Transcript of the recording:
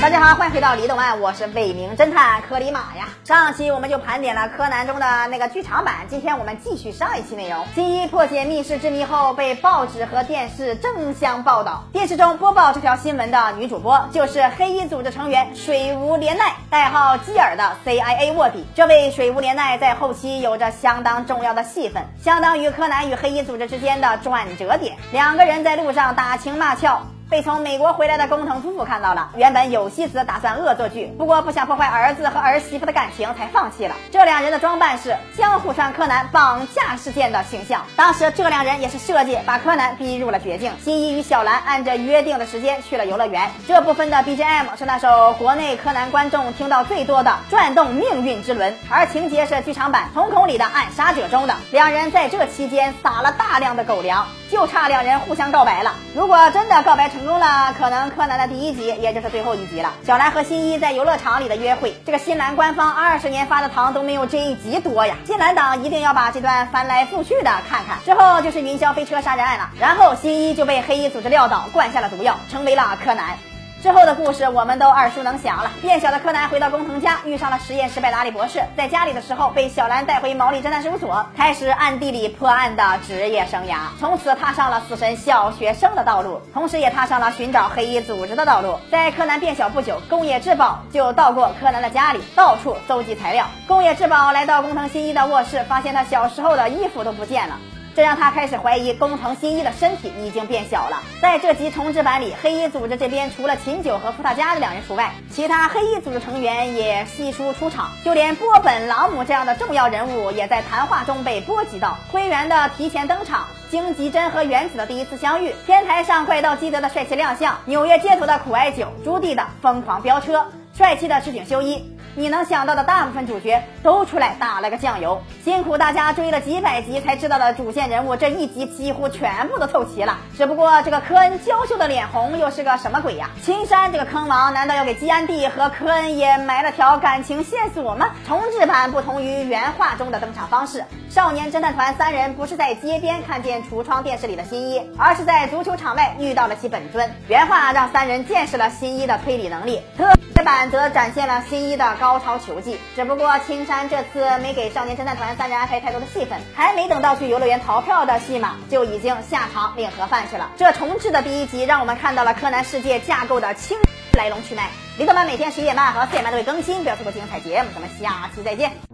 大家好，欢迎回到李动漫，我是伪名侦探柯里马呀。上期我们就盘点了柯南中的那个剧场版，今天我们继续上一期内容。新一破解密室之谜后，被报纸和电视争相报道。电视中播报这条新闻的女主播就是黑衣组织成员水无怜奈，代号基尔的 CIA 卧底。这位水无怜奈在后期有着相当重要的戏份，相当于柯南与黑衣组织之间的转折点。两个人在路上打情骂俏。被从美国回来的工藤夫妇看到了，原本有希子打算恶作剧，不过不想破坏儿子和儿媳妇的感情，才放弃了。这两人的装扮是江户川柯南绑架事件的形象，当时这两人也是设计把柯南逼入了绝境。新一与小兰按着约定的时间去了游乐园，这部分的 BGM 是那首国内柯南观众听到最多的《转动命运之轮》，而情节是剧场版瞳孔里的暗杀者中的。两人在这期间撒了大量的狗粮，就差两人互相告白了。如果真的告白成，成功了，可能柯南的第一集，也就是最后一集了。小兰和新一在游乐场里的约会，这个新兰官方二十年发的糖都没有这一集多呀！新兰党一定要把这段翻来覆去的看看。之后就是云霄飞车杀人案了，然后新一就被黑衣组织撂倒，灌下了毒药，成为了柯南。之后的故事我们都耳熟能详了。变小的柯南回到工藤家，遇上了实验失败的阿笠博士。在家里的时候，被小兰带回毛利侦探事务所，开始暗地里破案的职业生涯。从此踏上了死神小学生的道路，同时也踏上了寻找黑衣组织的道路。在柯南变小不久，宫野志保就到过柯南的家里，到处搜集材料。宫野志保来到工藤新一的卧室，发现他小时候的衣服都不见了。这让他开始怀疑工藤新一的身体已经变小了。在这集重制版里，黑衣组织这边除了秦九和伏特加的两人除外，其他黑衣组织成员也悉数出场，就连波本朗姆这样的重要人物也在谈话中被波及到。灰原的提前登场，荆棘真和原子的第一次相遇，天台上怪盗基德的帅气亮相，纽约街头的苦艾酒，朱棣的疯狂飙车，帅气的赤井秀一。你能想到的大部分主角都出来打了个酱油，辛苦大家追了几百集才知道的主线人物，这一集几乎全部都凑齐了。只不过这个科恩娇羞的脸红又是个什么鬼呀？青山这个坑王难道要给基安蒂和科恩也埋了条感情线索吗？重制版不同于原画中的登场方式，少年侦探团三人不是在街边看见橱窗电视里的新一，而是在足球场外遇到了其本尊。原画让三人见识了新一的推理能力，特别版则展现了新一的。高超球技，只不过青山这次没给少年侦探团三人安排太多的戏份，还没等到去游乐园逃票的戏码，就已经下场领盒饭去了。这重置的第一集，让我们看到了柯南世界架构的清来龙去脉。李德曼每天十一点半和四点半都会更新，不要错过精彩节目。咱们下期再见。